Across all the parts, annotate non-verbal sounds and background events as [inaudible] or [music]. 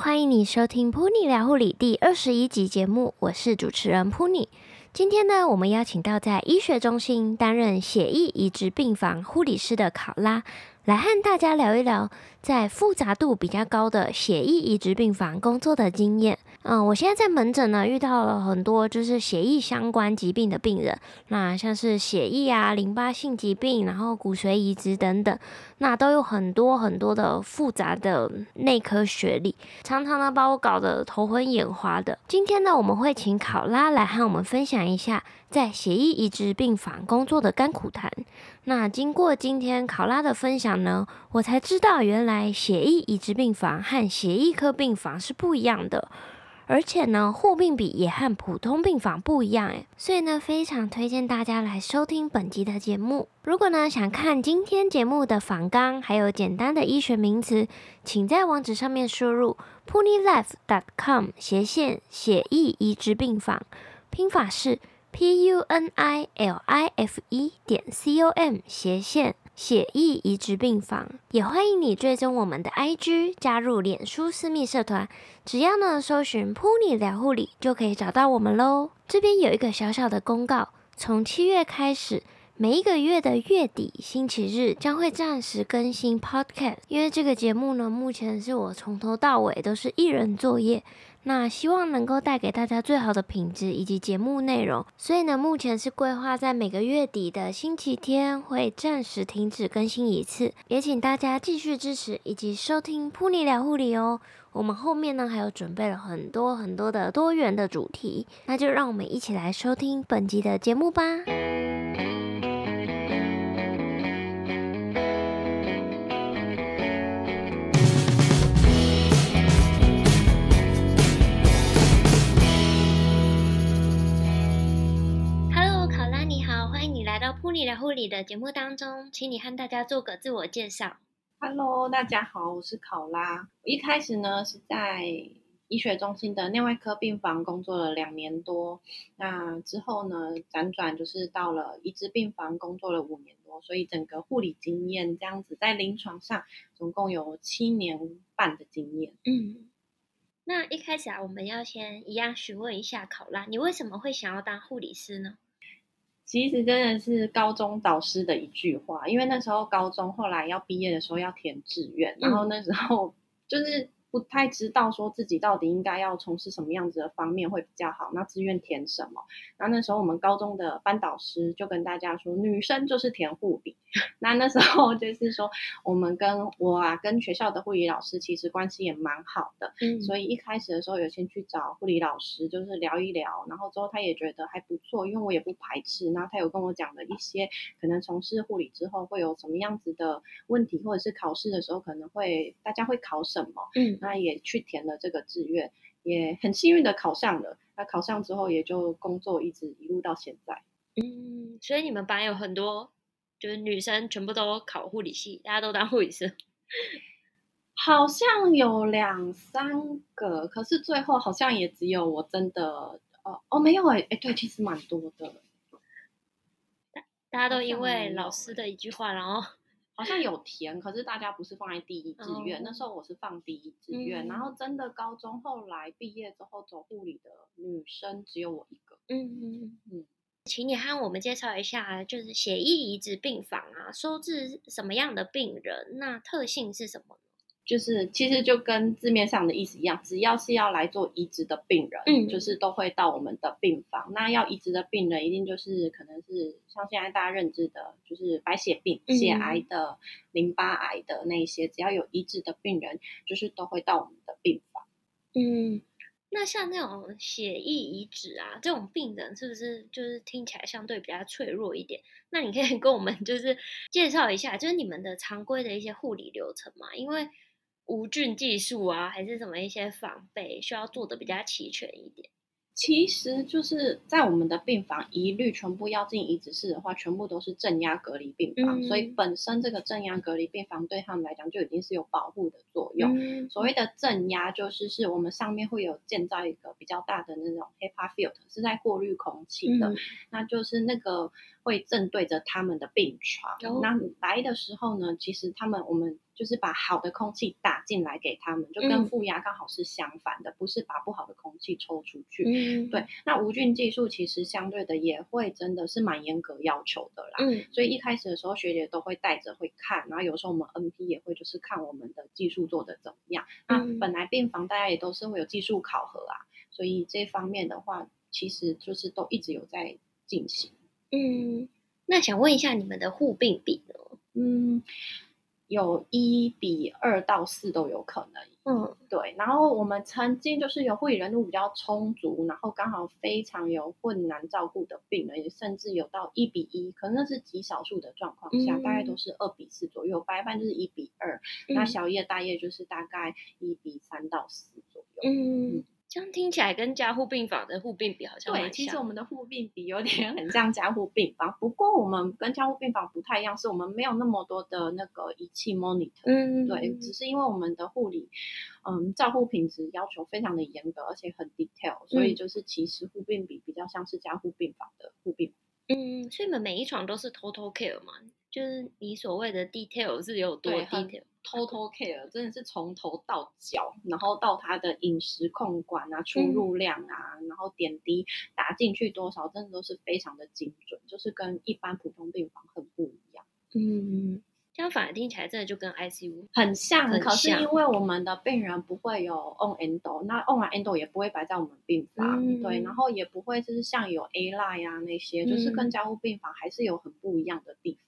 欢迎你收听《Pony 聊护理》第二十一集节目，我是主持人 Pony。今天呢，我们邀请到在医学中心担任血液移植病房护理师的考拉，来和大家聊一聊在复杂度比较高的血液移植病房工作的经验。嗯，我现在在门诊呢，遇到了很多就是血液相关疾病的病人，那像是血液啊、淋巴性疾病，然后骨髓移植等等，那都有很多很多的复杂的内科学历，常常呢把我搞得头昏眼花的。今天呢，我们会请考拉来和我们分享一下在血液移植病房工作的甘苦谈。那经过今天考拉的分享呢，我才知道原来血液移植病房和血液科病房是不一样的。而且呢，护病比也和普通病房不一样诶，所以呢，非常推荐大家来收听本集的节目。如果呢想看今天节目的访纲，还有简单的医学名词，请在网址上面输入 punilife.com 斜线血液移植病房，拼法是 p u n i l i f e 点 c o m 斜线。血液移植病房，也欢迎你追踪我们的 IG，加入脸书私密社团，只要呢搜寻“ Pony 聊护理”就可以找到我们喽。这边有一个小小的公告，从七月开始，每一个月的月底星期日将会暂时更新 Podcast，因为这个节目呢，目前是我从头到尾都是一人作业。那希望能够带给大家最好的品质以及节目内容，所以呢，目前是规划在每个月底的星期天会暂时停止更新一次，也请大家继续支持以及收听铺你聊护理哦。我们后面呢还有准备了很多很多的多元的主题，那就让我们一起来收听本集的节目吧。理的节目当中，请你和大家做个自我介绍。Hello，大家好，我是考拉。我一开始呢是在医学中心的内外科病房工作了两年多，那之后呢辗转就是到了移植病房工作了五年多，所以整个护理经验这样子在临床上总共有七年半的经验。嗯，那一开始啊，我们要先一样询问一下考拉，你为什么会想要当护理师呢？其实真的是高中导师的一句话，因为那时候高中后来要毕业的时候要填志愿，然后那时候 [laughs] 就是。不太知道说自己到底应该要从事什么样子的方面会比较好，那志愿填什么？那那时候我们高中的班导师就跟大家说，女生就是填护理。[laughs] 那那时候就是说，我们跟我啊，跟学校的护理老师其实关系也蛮好的，嗯，所以一开始的时候有先去找护理老师，就是聊一聊，然后之后他也觉得还不错，因为我也不排斥，然后他有跟我讲了一些可能从事护理之后会有什么样子的问题，或者是考试的时候可能会大家会考什么，嗯。那也去填了这个志愿，也很幸运的考上了。那考上之后，也就工作一直一路到现在。嗯，所以你们班有很多就是女生，全部都考护理系，大家都当护理师。[laughs] 好像有两三个，可是最后好像也只有我真的哦哦没有哎哎对，其实蛮多的。大大家都因为老师的一句话，然后。好像有填，可是大家不是放在第一志愿。Oh. 那时候我是放第一志愿，嗯，然后真的高中后来毕业之后走护理的女生只有我一个。嗯嗯嗯，请你和我们介绍一下，就是血液移植病房啊，收治什么样的病人？那特性是什么？就是其实就跟字面上的意思一样，只要是要来做移植的病人，嗯，就是都会到我们的病房。那要移植的病人，一定就是可能是像现在大家认知的，就是白血病、血癌的、淋巴癌的那些，只要有移植的病人，就是都会到我们的病房。嗯，那像那种血液移植啊，这种病人是不是就是听起来相对比较脆弱一点？那你可以跟我们就是介绍一下，就是你们的常规的一些护理流程嘛，因为。无菌技术啊，还是什么一些防备需要做的比较齐全一点。其实就是在我们的病房，一律全部要进移植室的话，全部都是正压隔离病房，嗯，所以本身这个正压隔离病房对他们来讲就已经是有保护的作用。嗯，所谓的正压就是是我们上面会有建造一个比较大的那种 HEPA filter，是在过滤空气的，嗯，那就是那个会正对着他们的病床。哦，那来的时候呢，其实他们我们。就是把好的空气打进来给他们，就跟负压刚好是相反的，嗯、不是把不好的空气抽出去。嗯，对。那无菌技术其实相对的也会真的是蛮严格要求的啦。嗯，所以一开始的时候学姐都会带着会看，然后有时候我们 NP 也会就是看我们的技术做的怎么样。嗯、那本来病房大家也都是会有技术考核啊，所以这方面的话，其实就是都一直有在进行。嗯，那想问一下你们的护病比呢？嗯。有一比二到四都有可能，嗯，对。然后我们曾经就是有护理人数比较充足，然后刚好非常有困难照顾的病人，也甚至有到一比一，可能那是极少数的状况下，嗯、大概都是二比四左右。白班就是一比二、嗯，那小夜大夜就是大概一比三到四左右，嗯。嗯这样听起来跟加护病房的护病比好像。对，其实我们的护病比有点很像加护病房，不过我们跟加护病房不太一样，是我们没有那么多的那个仪器 monitor。嗯，对，只是因为我们的护理，嗯，照护品质要求非常的严格，而且很 detail，所以就是其实护病比比较像是加护病房的护病。嗯，所以你们每一床都是 total care 吗？就是你所谓的 detail 是有多 detail？Total [laughs] care 真的是从头到脚，然后到他的饮食控管啊、出入量啊，嗯、然后点滴打进去多少，真的都是非常的精准，就是跟一般普通病房很不一样。嗯。相反，听起来真的就跟 ICU 很像，很像。可是因为我们的病人不会有 on endo，那 on 完 endo 也不会摆在我们病房，嗯，对，然后也不会就是像有 A line 啊那些，嗯，就是跟加护病房还是有很不一样的地方。嗯，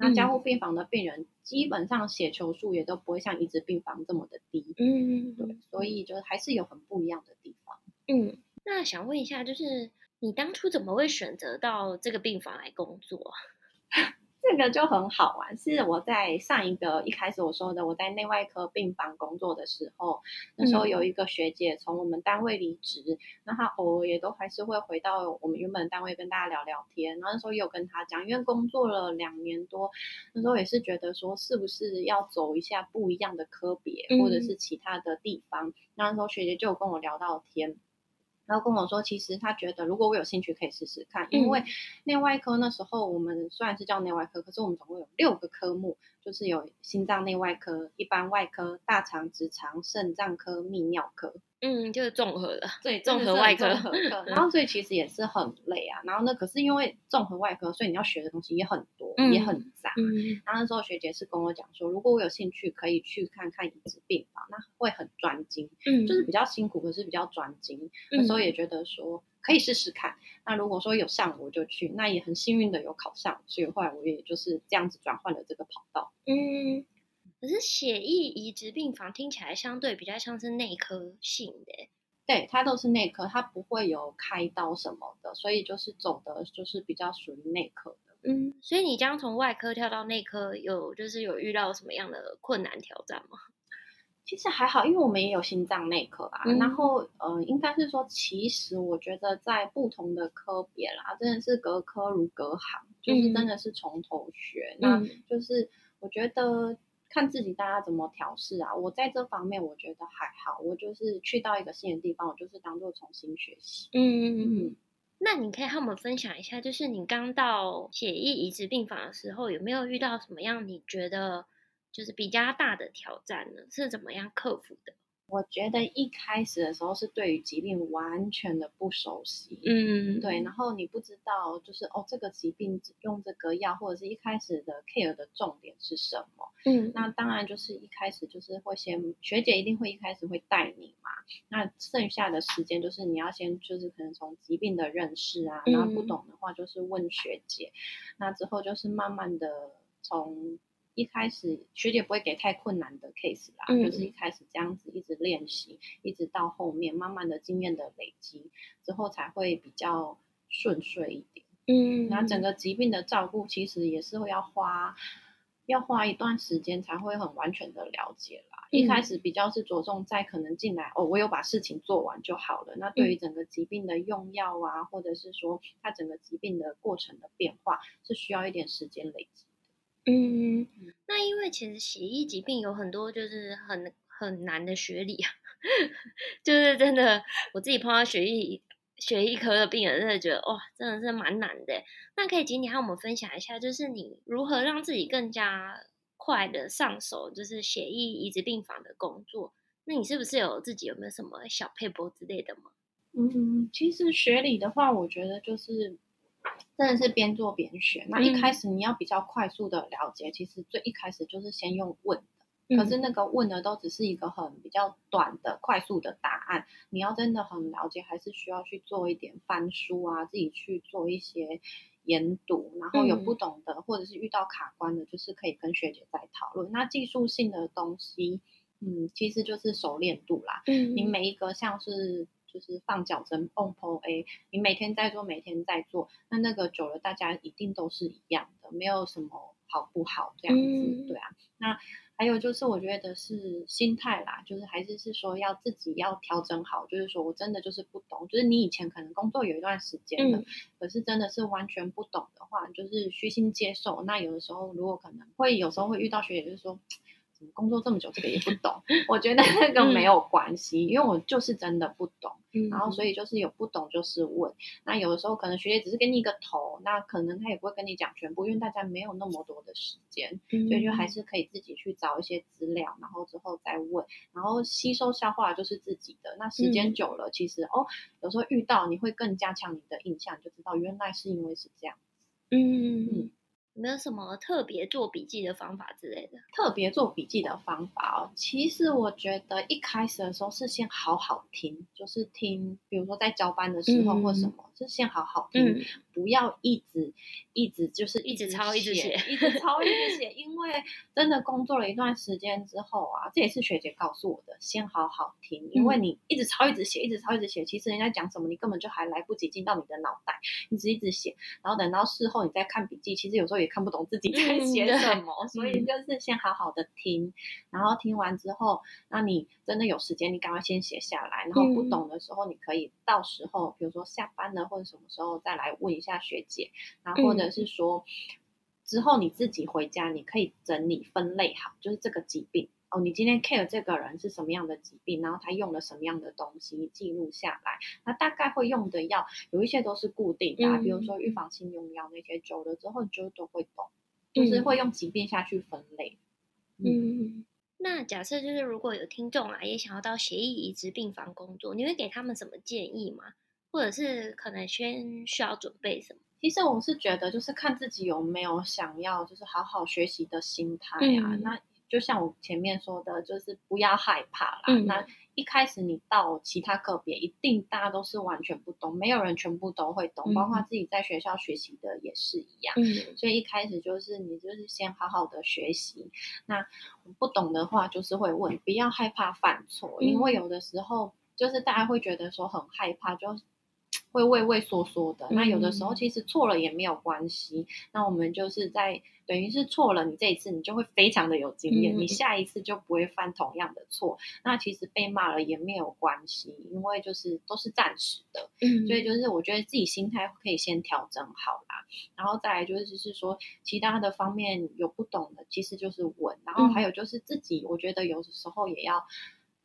那加护病房的病人基本上血球数也都不会像移植病房这么的低，嗯，对，所以就是还是有很不一样的地方。嗯，那想问一下，就是你当初怎么会选择到这个病房来工作？[laughs] 这个就很好玩，是我在上一个一开始我说的，我在内外科病房工作的时候，那时候有一个学姐从我们单位离职，那她偶尔也都还是会回到我们原本单位跟大家聊聊天。然后那时候也有跟她讲，因为工作了两年多，那时候也是觉得说是不是要走一下不一样的科别，或者是其他的地方。那时候学姐就有跟我聊到天。然后跟我说，其实他觉得如果我有兴趣，可以试试看。因为内外科那时候我们虽然是叫内外科，可是我们总共有六个科目，就是有心脏内外科、一般外科、大肠、直肠、肾脏科、泌尿科。嗯，就是综合的，对，综合外科。然后所以其实也是很累啊。然后呢，可是因为综合外科，所以你要学的东西也很多，嗯、也很杂。嗯。然后那时候学姐是跟我讲说，如果我有兴趣，可以去看看移植病房，那会很专精。嗯。就是比较辛苦，可是比较专精。嗯。那时候也觉得说可以试试看。那如果说有上，我就去。那也很幸运的有考上，所以后来我也就是这样子转换了这个跑道。嗯。可是血液移植病房听起来相对比较像是内科性的，对，它都是内科，它不会有开刀什么的，所以就是走的就是比较属于内科的。嗯，所以你将从外科跳到内科，有就是有遇到什么样的困难挑战吗？其实还好，因为我们也有心脏内科啊。嗯、然后，呃，应该是说，其实我觉得在不同的科别啦，真的是隔科如隔行，就是真的是从头学。嗯、那就是我觉得。看自己大家怎么调试啊！我在这方面我觉得还好，我就是去到一个新的地方，我就是当做重新学习。嗯嗯嗯。那你可以和我们分享一下，就是你刚到血液移植病房的时候，有没有遇到什么样你觉得就是比较大的挑战呢？是怎么样克服的？我觉得一开始的时候是对于疾病完全的不熟悉，嗯，对，然后你不知道就是哦，这个疾病用这个药，或者是一开始的 care 的重点是什么，嗯，那当然就是一开始就是会先学姐一定会一开始会带你嘛，那剩下的时间就是你要先就是可能从疾病的认识啊，然后不懂的话就是问学姐，那之后就是慢慢的从。一开始学姐不会给太困难的 case 啦，嗯，就是一开始这样子一直练习，一直到后面慢慢的经验的累积之后才会比较顺遂一点。嗯，那整个疾病的照顾其实也是会要花要花一段时间才会很完全的了解啦。嗯，一开始比较是着重在可能进来哦，我有把事情做完就好了。那对于整个疾病的用药啊，或者是说它整个疾病的过程的变化，是需要一点时间累积。嗯，那因为其实血液疾病有很多就是很很难的学理啊，[laughs] 就是真的我自己碰到血液血液科的病人，真的觉得哇，真的是蛮难的。那可以请你和我们分享一下，就是你如何让自己更加快的上手，就是血液移植病房的工作。那你是不是有自己有没有什么小撇步之类的吗？嗯，其实学理的话，我觉得就是真的是边做边学。那一开始你要比较快速的了解，嗯、其实最一开始就是先用问可是那个问的都只是一个很比较短的、快速的答案。你要真的很了解，还是需要去做一点翻书啊，自己去做一些研读，然后有不懂的、嗯、或者是遇到卡关的，就是可以跟学姐再讨论。那技术性的东西，嗯，其实就是熟练度啦。嗯，你每一个像是。就是放脚针，on p a，你每天在做，每天在做，那那个久了，大家一定都是一样的，没有什么好不好这样子，嗯、对啊。那还有就是，我觉得是心态啦，就是还是是说要自己要调整好，就是说我真的就是不懂，就是你以前可能工作有一段时间了，嗯、可是真的是完全不懂的话，就是虚心接受。那有的时候如果可能会有时候会遇到学姐，就是说。工作这么久，这个也不懂，[laughs] 我觉得那个没有关系，嗯、因为我就是真的不懂，嗯、然后所以就是有不懂就是问。那有的时候可能学姐只是给你一个头，那可能他也不会跟你讲全部，因为大家没有那么多的时间，嗯、所以就还是可以自己去找一些资料，然后之后再问，然后吸收消化就是自己的。那时间久了，嗯、其实哦，有时候遇到你会更加强你的印象，就知道原来是因为是这样。嗯嗯。有没有什么特别做笔记的方法之类的？特别做笔记的方法哦，其实我觉得一开始的时候是先好好听，就是听，比如说在交班的时候或什么，嗯、就先好好听，嗯、不要一直一直就是一直抄一直写，一直抄一直 [laughs] 写，因为真的工作了一段时间之后啊，这也是学姐告诉我的，先好好听，因为你一直抄一直写，一直抄一直写，其实人家讲什么你根本就还来不及进到你的脑袋，你只一直写，然后等到事后你再看笔记，其实有时候也。看不懂自己在写什么，嗯、所以就是先好好的听，嗯、然后听完之后，那你真的有时间，你赶快先写下来。然后不懂的时候，你可以到时候，比如说下班了或者什么时候再来问一下学姐，然后或者是说、嗯、之后你自己回家，你可以整理分类好，就是这个疾病。哦，你今天 care 这个人是什么样的疾病，然后他用了什么样的东西，记录下来。那大概会用的药有一些都是固定的，嗯、比如说预防性用药那些，久了之后就都会懂，嗯、就是会用疾病下去分类。嗯，嗯，那假设就是如果有听众啊，也想要到协议移植病房工作，你会给他们什么建议吗？或者是可能先需要准备什么？其实我是觉得，就是看自己有没有想要就是好好学习的心态啊。嗯、那就像我前面说的，就是不要害怕啦。嗯、那一开始你到其他个别，一定大家都是完全不懂，没有人全部都会懂，嗯、包括自己在学校学习的也是一样。嗯、所以一开始就是你就是先好好的学习。那不懂的话，就是会问，不要害怕犯错，嗯、因为有的时候就是大家会觉得说很害怕，就。会畏畏缩缩的，那有的时候其实错了也没有关系。嗯、那我们就是在等于是错了，你这一次你就会非常的有经验，嗯、你下一次就不会犯同样的错。那其实被骂了也没有关系，因为就是都是暂时的。嗯，所以就是我觉得自己心态可以先调整好啦，然后再来就是是说其他的方面有不懂的，其实就是问。然后还有就是自己，我觉得有的时候也要。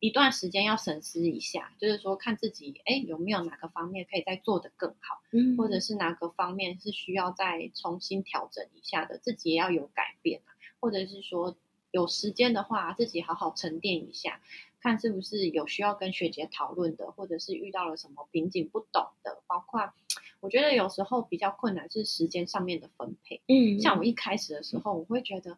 一段时间要审视一下，就是说看自己，哎，有没有哪个方面可以再做得更好，嗯，或者。是哪个方面是需要再重新调整一下的，自己也要有改变啊，或者是说有时间的话，自己好好沉淀一下，看是不是有需要跟学姐讨论的，或者是遇到了什么瓶颈不懂的，包括我觉得有时候比较困难是时间上面的分配，嗯，像。我一开始的时候，我会觉得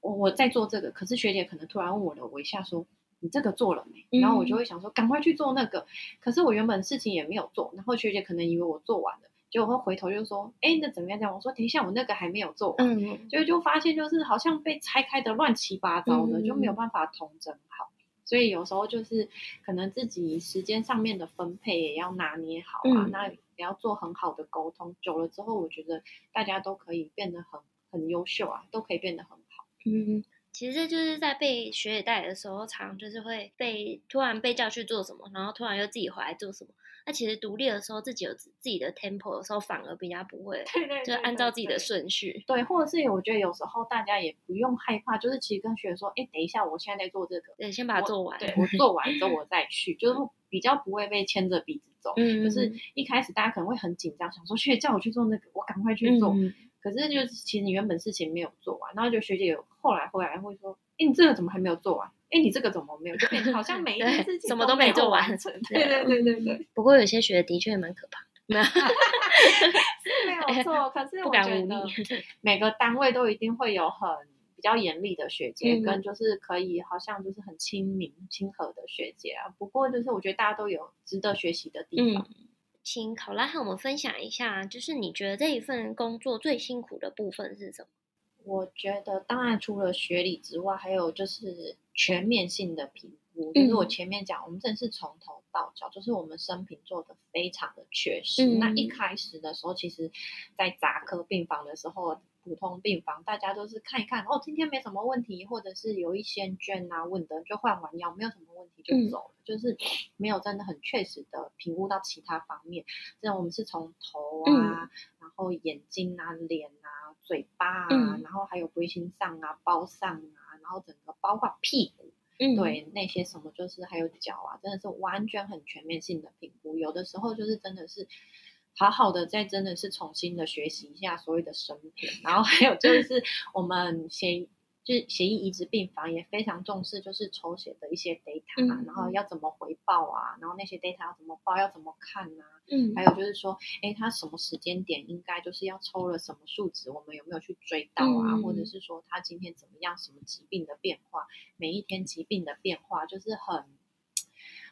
我我在做这个，可是学姐可能突然问我了，我一下说。你这个做了没？然后我就会想说，赶快去做那个。嗯、可是我原本事情也没有做，然后学姐可能以为我做完了，结果会回头就说，哎，那怎么样？这样我说，等一下，我那个还没有做完。嗯，就就发现就是好像被拆开的乱七八糟的，嗯、就没有办法统整好。所以有时候就是可能自己时间上面的分配也要拿捏好啊，嗯、那也要做很好的沟通。久了之后，我觉得大家都可以变得很很优秀啊，都可以变得很好。嗯。其实就是在被学姐带的时候，常就是会被突然被叫去做什么，然后突然又自己回来做什么。那其实独立的时候，自己有自己的 tempo 的时候，反而比较不会，[laughs] 对对，就按照自己的顺序。对，或者是我觉得有时候大家也不用害怕，就是其实跟学姐说，哎，等一下，我现在在做这个，对，先把它做完。对，我做完之后我再去，[laughs] 就是比较不会被牵着鼻子走。嗯，就是一开始大家可能会很紧张，想说学姐叫我去做那个，我赶快去做。嗯可是就是其实你原本事情没有做完，然后就学姐有后来回来会说，哎，你这个怎么还没有做完？哎，你这个怎么没有？就变成好像每一件事情什么都没做完成。[laughs] 对对对对对。不过有些学的确蛮可怕的。[laughs] 没有错，可是我觉得 [laughs] 每个单位都一定会有很比较严厉的学姐，跟就是可以好像就是很亲民亲和的学姐啊。不过就是我觉得大家都有值得学习的地方。请考拉和我们分享一下，就是你觉得这一份工作最辛苦的部分是什么？我觉得当然除了学理之外，还有就是全面性的评估。就是我前面讲，我们真的是从头到脚，就是我们生平做的非常的确实。嗯、那一开始的时候，其实，在杂科病房的时候。普通病房，大家都是看一看哦，今天没什么问题，或者是有一些捐啊问的，就换完药，没有什么问题就走了，嗯、就是 [sniffs] 没有真的很确实的评估到其他方面。这样我们是从头啊，嗯、然后眼睛啊、脸啊、嘴巴啊，嗯、然后还有归心上啊、包上啊，然后整个包括屁股，嗯、对那些什么，就是还有脚啊，真的是完全很全面性的评估。有的时候就是真的是。好好的，再真的是重新的学习一下所谓的生平，然后还有就是 [laughs] 我们协就是协议移植病房也非常重视，就是抽血的一些 data，嗯、然后要怎么回报啊，然后那些 data 要怎么报，要怎么看啊，嗯，还有就是说，哎，他什么时间点应该就是要抽了什么数值，我们有没有去追到啊，嗯、或者是说他今天怎么样，什么疾病的变化，每一天疾病的变化，就是很，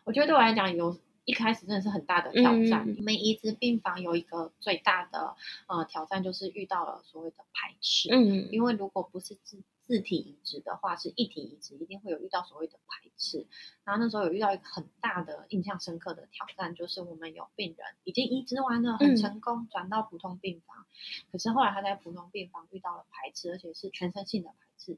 我觉得对我来讲有。一开始真的是很大的挑战。我们移植病房有一个最大的呃挑战，就是遇到了所谓的排斥。嗯，因为如果不是自自体移植的话，是一体移植，一定会有遇到所谓的排斥。然后那时候有遇到一个很大的印象深刻的挑战，就是我们有病人已经移植完了，很成功，转到普通病房。可是后来他在普通病房遇到了排斥，而且是全身性的排斥，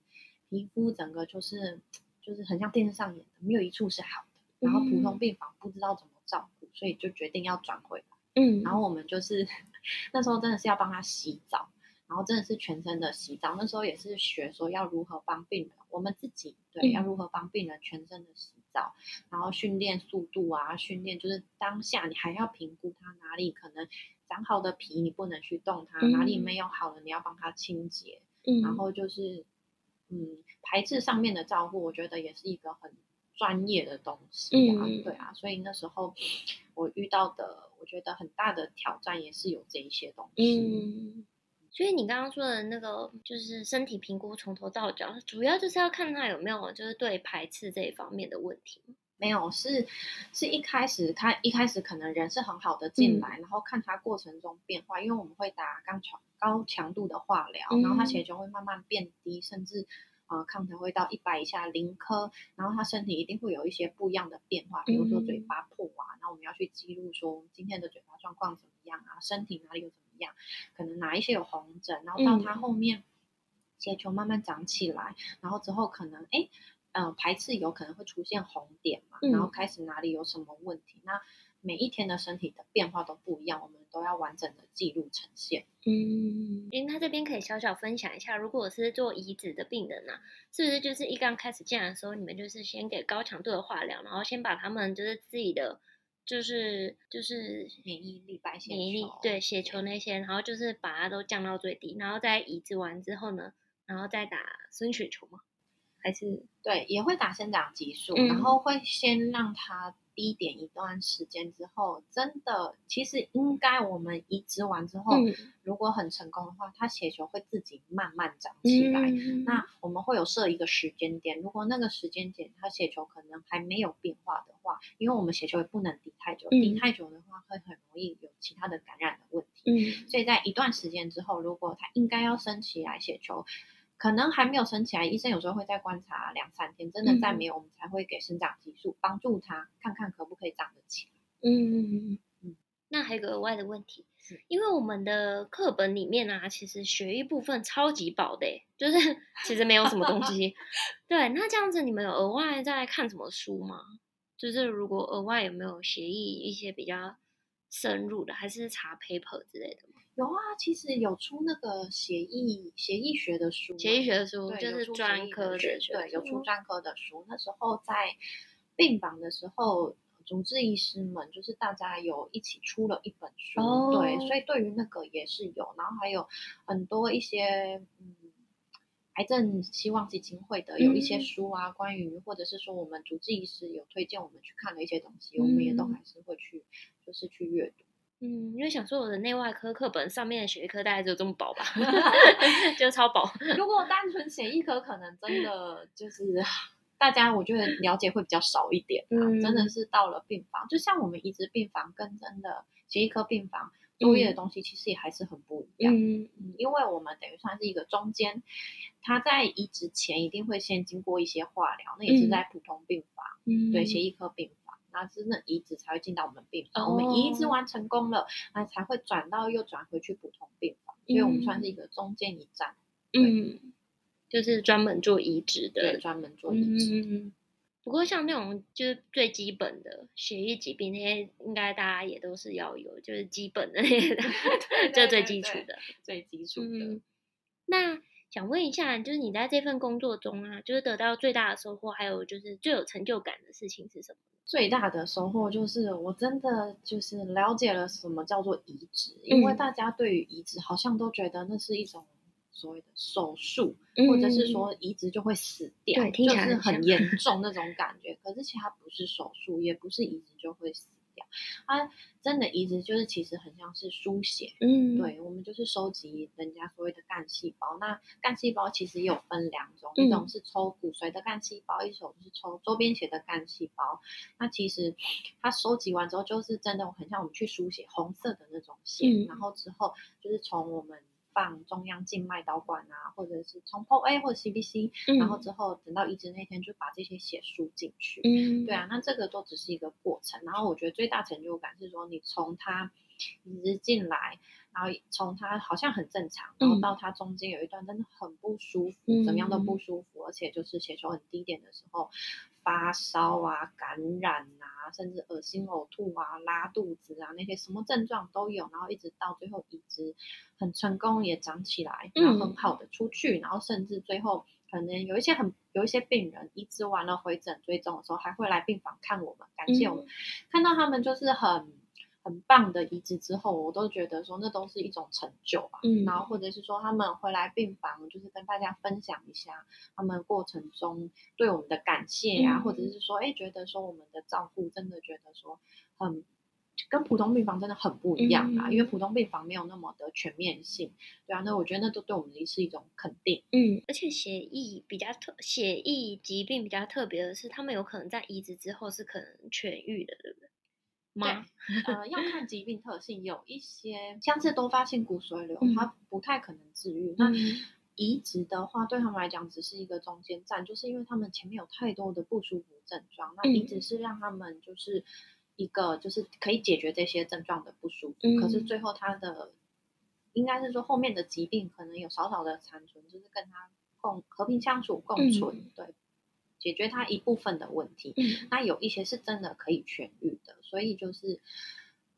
皮肤整个就是就是很像电视上演的，没有一处是好的。然后普通病房不知道怎么照顾，所以就决定要转回来。嗯，然后我们就是 [laughs] 那时候真的是要帮他洗澡，然后真的是全身的洗澡。那时候也是学说要如何帮病人，我们自己对要如何帮病人全身的洗澡，然后训练速度啊，训练就是当下你还要评估他哪里可能长好的皮，你不能去动它，哪里没有好的你要帮他清洁。嗯，然后就是嗯排斥上面的照顾，我觉得也是一个很。专业的东西啊，嗯、对啊，所以那时候我遇到的，我觉得很大的挑战也是有这一些东西。嗯，所以你刚刚说的那个就是身体评估从头到脚，主要就是要看他有没有就是对排斥这一方面的问题。没有，是是一开始他一开始可能人是很好的进来，嗯、然后看他过程中变化，因为我们会打高强高强度的化疗，嗯、然后他血球会慢慢变低，甚至。呃，抗体会到一百以下零颗，然后他身体一定会有一些不一样的变化，比如说嘴巴破啊，然后我们要去记录说今天的嘴巴状况怎么样啊，身体哪里有怎么样，可能哪一些有红疹，然后到他后面血球慢慢长起来，然后之后可能哎，嗯、呃，排斥有可能会出现红点嘛，然后开始哪里有什么问题，那。每一天的身体的变化都不一样，我们都要完整的记录呈现。嗯，因为他这边可以小小分享一下，如果我是做移植的病人呢、啊，是不是就是一刚开始进来的时候，你们就是先给高强度的化疗，然后先把他们就是自己的就是就是免疫力、白血球、免疫力对血球那些，然后就是把它都降到最低，然后再移植完之后呢，然后再打生血球吗？还是对，也会打生长激素，嗯、然后会先让他。低点一段时间之后，真的，其实应该我们移植完之后，嗯、如果很成功的话，它血球会自己慢慢长起来。嗯、那我们会有设一个时间点，如果那个时间点它血球可能还没有变化的话，因为我们血球也不能低太久，低、嗯、太久的话会很容易有其他的感染的问题。嗯、所以在一段时间之后，如果它应该要升起来血球。可能还没有升起来，医生有时候会再观察两三天，真的再没有，我们才会给生长激素帮助他，看看可不可以长得起来。嗯嗯嗯。那还有个额外的问题，是因为我们的课本里面啊，其实血液部分超级薄的，就是 [laughs] 其实没有什么东西。[laughs] 对，那这样子你们有额外在看什么书吗？就是如果额外有没有协议一些比较深入的，还是查 paper 之类的吗？有啊，其实有出那个协议协议学的书，协议学的书对就是专科的，对，有出专科的书。那时候在病房的时候，主治医师们，就是大家有一起出了一本书，哦、对，所以对于那个也是有，然后还有很多一些嗯，癌症希望基金会的有一些书啊，嗯、关于或者是说我们主治医师有推荐我们去看的一些东西，嗯、我们也都还是会去，就是去阅读。嗯，因为想说我的内外科课本上面的血液科大概只有这么薄吧，[laughs] 就超薄。[laughs] 如果单纯血液科，可能真的就是大家我觉得了解会比较少一点啊。嗯、真的是到了病房，就像我们移植病房跟真的血液科病房作业的东西，其实也还是很不一样。嗯，嗯，因为我们等于算是一个中间，他在移植前一定会先经过一些化疗，那也是在普通病房，嗯、对血液科病房。那真的移植才会进到我们病房，哦、我们移植完成功了，那才会转到又转回去普通病房，嗯、所以我们算是一个中间一站。嗯，就是专门做移植的，对，专门做移植。嗯，不过像那种就是最基本的血液疾病那些，应该大家也都是要有，就是基本的那些，[laughs] 这最基础的，最基础的。嗯、那想问一下，就是你在这份工作中啊，就是得到最大的收获，还有就是最有成就感的事情是什么？最大的收获就是我真的就是了解了什么叫做移植，嗯、因为大家对于移植好像都觉得那是一种所谓的手术，嗯、或者是说移植就会死掉，对，就是很严重那种感觉。可是其实它不是手术，也不是移植就会死。它真的移植就是其实很像是输血，嗯，对，我们就是收集人家所谓的干细胞。那干细胞其实也有分两种，嗯、一种是抽骨髓的干细胞，一种是抽周边血的干细胞。那其实它收集完之后，就是真的很像我们去输血，红色的那种血，嗯、然后之后就是从我们。放中央静脉导管啊，或者是从 POA 或者 CBC，、嗯、然后之后等到移植那天就把这些血输进去。嗯，对啊，那这个都只是一个过程。然后我觉得最大成就感是说，你从它移植进来，然后从它好像很正常，然后到它中间有一段真的很不舒服，嗯、怎么样都不舒服，而且就是血球很低点的时候，发烧啊、感染啊，甚至恶心、呕吐啊、拉肚子啊，那些什么症状都有，然后一直到最后移植很成功，也长起来，然后很好的出去，嗯、然后甚至最后可能有一些很有一些病人移植完了回诊追踪的时候，还会来病房看我们，感谢我们，嗯、看到他们就是很。很棒的移植之后，我都觉得说那都是一种成就吧。嗯，然后或者是说他们回来病房，就是跟大家分享一下他们过程中对我们的感谢呀、啊，嗯、或者是说哎觉得说我们的照顾真的觉得说很跟普通病房真的很不一样啊，嗯、因为普通病房没有那么的全面性。对啊，那我觉得那都对我们是一种肯定。嗯，而且血液比较特，血液疾病比较特别的是，他们有可能在移植之后是可能痊愈的，对不对？吗对，呃，要看疾病特性，有一些像是多发性骨髓瘤，嗯、它不太可能治愈。嗯、那移植的话，对他们来讲只是一个中间站，就是因为他们前面有太多的不舒服症状，那移植是让他们就是一个就是可以解决这些症状的不舒服。嗯、可是最后他的应该是说后面的疾病可能有少少的残存，就是跟他共和平相处共存，嗯、对。解决它一部分的问题，嗯、那有一些是真的可以痊愈的，所以就是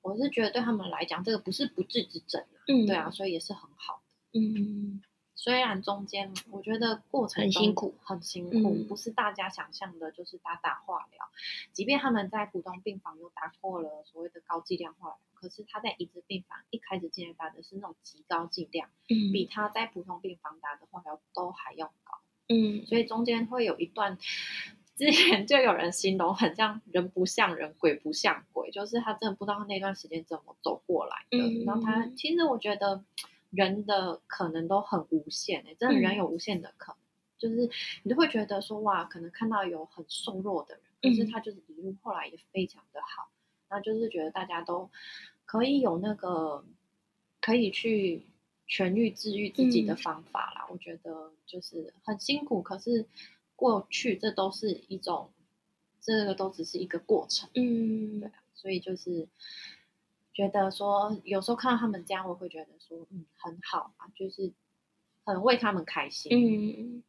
我是觉得对他们来讲，这个不是不治之症啊，嗯、对啊，所以也是很好的。嗯，虽然中间我觉得过程很辛苦，很辛苦，嗯、不是大家想象的，就是打打化疗。即便他们在普通病房有打过了所谓的高剂量化疗，可是他在移植病房一开始进来打的是那种极高剂量，嗯、比他在普通病房打的化疗都还要高。嗯，所以中间会有一段，之前就有人形容很像人不像人，鬼不像鬼，就是他真的不知道那段时间怎么走过来的。嗯、然后他其实我觉得人的可能都很无限诶、欸，真的人有无限的可能，嗯、就是你都会觉得说哇，可能看到有很瘦弱的人，可是他就是一路后来也非常的好，那就是觉得大家都可以有那个可以去。痊愈治愈自己的方法啦，嗯、我觉得就是很辛苦，可是过去这都是一种，这个都只是一个过程，嗯，对啊，所以就是觉得说，有时候看到他们这样，我会觉得说，嗯，很好啊，就是很为他们开心，嗯，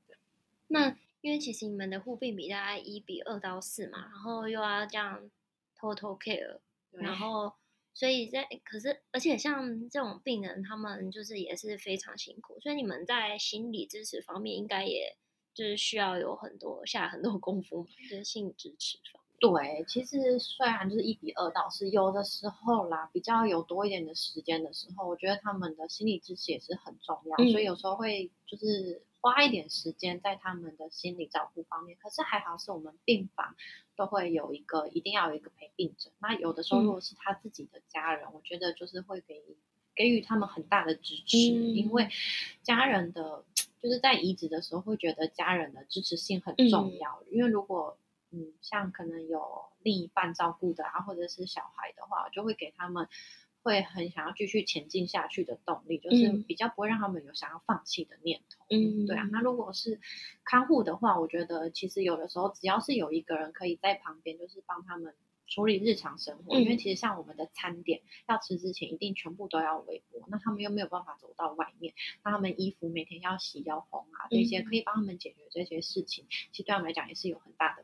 那因为其实你们的护病比大概一比二到四嘛，然后又要这样 total care，然后。所以在可是，而且像这种病人，他们就是也是非常辛苦。所以你们在心理支持方面，应该也就是需要有很多下很多功夫嘛，就是心理支持方面。对，其实虽然就是一比二倒是有的时候啦，比较有多一点的时间的时候，我觉得他们的心理支持也是很重要，嗯、所以有时候会就是花一点时间在他们的心理照顾方面。可是还好是我们病房都会有一个，一定要有一个陪病者。那有的时候如果是他自己的家人，嗯、我觉得就是会给给予他们很大的支持，嗯、因为家人的就是在移植的时候会觉得家人的支持性很重要，嗯、因为如果。嗯，像可能有另一半照顾的啊，或者是小孩的话，就会给他们会很想要继续前进下去的动力，就是比较不会让他们有想要放弃的念头。嗯，对啊。那如果是看护的话，我觉得其实有的时候只要是有一个人可以在旁边，就是帮他们处理日常生活。嗯，因为其实像我们的餐点要吃之前，一定全部都要微波，那他们又没有办法走到外面，那他们衣服每天要洗要烘啊，这些可以帮他们解决这些事情，其实对他们来讲也是有很大的。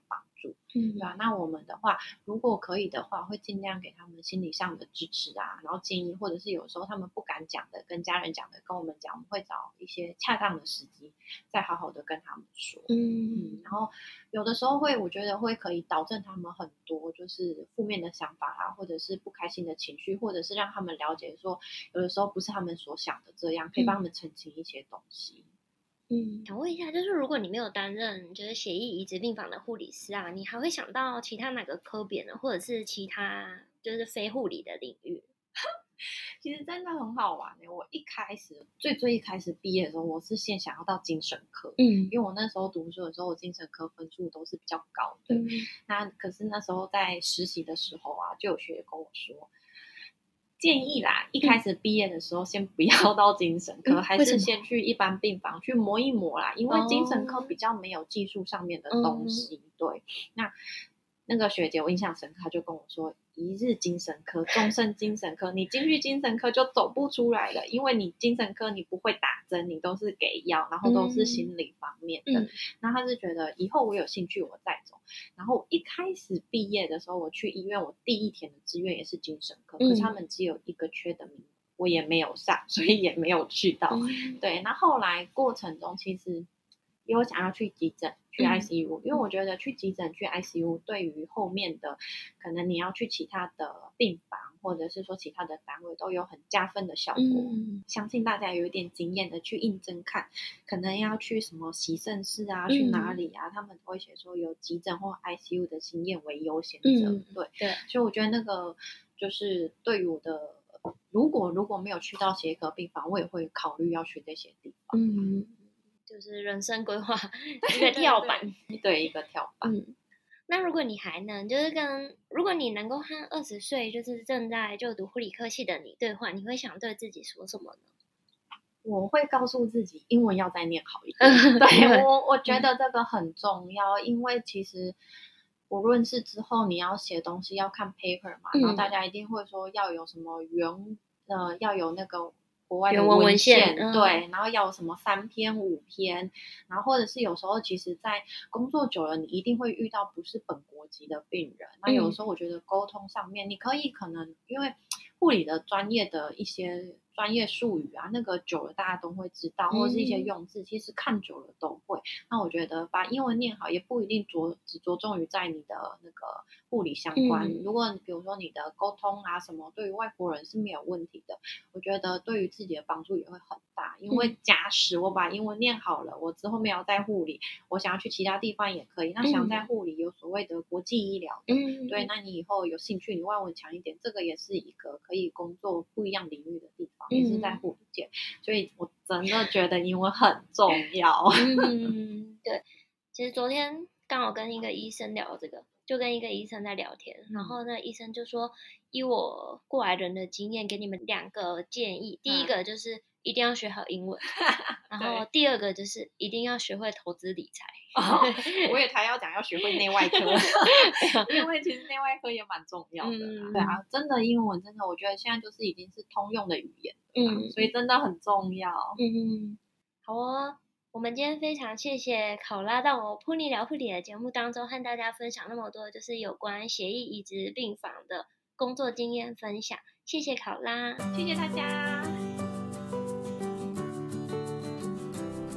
嗯，对啊，那我们的话，如果可以的话，会尽量给他们心理上的支持啊，然后建议，或者是有时候他们不敢讲的，跟家人讲的，跟我们讲，我们会找一些恰当的时机，再好好的跟他们说。嗯嗯，然后有的时候会，我觉得会可以导正他们很多就是负面的想法啊，或者是不开心的情绪，或者是让他们了解说，有的时候不是他们所想的这样，可以帮他们澄清一些东西。嗯，想问一下，就是如果你没有担任就是协议移植病房的护理师啊，你还会想到其他哪个科别呢？或者是其他就是非护理的领域？[laughs] 其实真的很好玩的。我一开始最最一开始毕业的时候，我是先想要到精神科，嗯，因为我那时候读书的时候，我精神科分数都是比较高的。嗯，那可是那时候在实习的时候啊，就有学姐跟我说。建议啦，一开始毕业的时候，先不要到精神科，嗯、还是先去一般病房去磨一磨啦，因为精神科比较没有技术上面的东西。嗯、对，那那个学姐我印象深刻，她就跟我说。一日精神科，终身精神科，你进去精神科就走不出来了，因为你精神科你不会打针，你都是给药，然后都是心理方面的。嗯、那她是觉得以后我有兴趣我再走。然后一开始毕业的时候，我去医院，我第一天的志愿也是精神科，嗯、可是他们只有一个缺的名，我也没有上，所以也没有去到。嗯、对，那后来过程中其实。因为我想要去急诊，去 ICU，、嗯、因为我觉得去急诊、去 ICU 对于后面的可能你要去其他的病房，或者是说其他的单位都有很加分的效果。嗯、相信大家有一点经验的去应征看，可能要去什么洗肾室啊，去哪里啊，嗯、他们都会写说有急诊或 ICU 的经验为优先者。嗯、对对，所以我觉得那个就是对于我的，如果如果没有去到协和病房，我也会考虑要去这些地方。嗯。就是人生规划 [laughs] 一个跳板，对，一个跳板。嗯，那如果你还能，就是跟如果你能够和二十岁就是正在就读护理科系的你对话，你会想对自己说什么呢？我会告诉自己，英文要再念好一点。[laughs] 对我，我觉得这个很重要，因为其实无论是之后你要写东西要看 paper 嘛，嗯、然后大家一定会说要有什么原呃要有那个。国外的文献，文献嗯、对，然后要什么三篇五篇，然后或者是有时候，其实，在工作久了，你一定会遇到不是本国籍的病人。那有时候，我觉得沟通上面，你可以可能因为护理的专业的一些。专业术语啊，那个久了大家都会知道，或者是一些用字，其实看久了都会。那我觉得把英文念好，也不一定着只着重于在你的那个护理相关。如果比如说你的沟通啊什么，对于外国人是没有问题的，我觉得对于自己的帮助也会很大。因为假使我把英文念好了，我之后没有在护理，我想要去其他地方也可以。那想在护理有所谓的国际医疗的，对，那你以后有兴趣，你外文强一点，这个也是一个可以工作不一样领域的地方。也是在护理界，所以我真的觉得英文很重要。嗯，[laughs] 对。其实昨天刚好跟一个医生聊这个，就跟一个医生在聊天，然后那医生就说，以我过来人的经验，给你们两个建议。第一个就是一定要学好英文，[laughs] 然后第二个就是一定要学会投资理财。[laughs] 哦，我也才要讲要学会内外科，[laughs] 因为其实内外科也蛮重要的。嗯、对啊，真的英文真的，我觉得现在就是已经是通用的语言，嗯，所以真的很重要。嗯，好哦，我们今天非常谢谢考拉到我噗妮聊护理的节目当中和大家分享那么多，就是有关协议移植病房的工作经验分享。谢谢考拉，谢谢大家。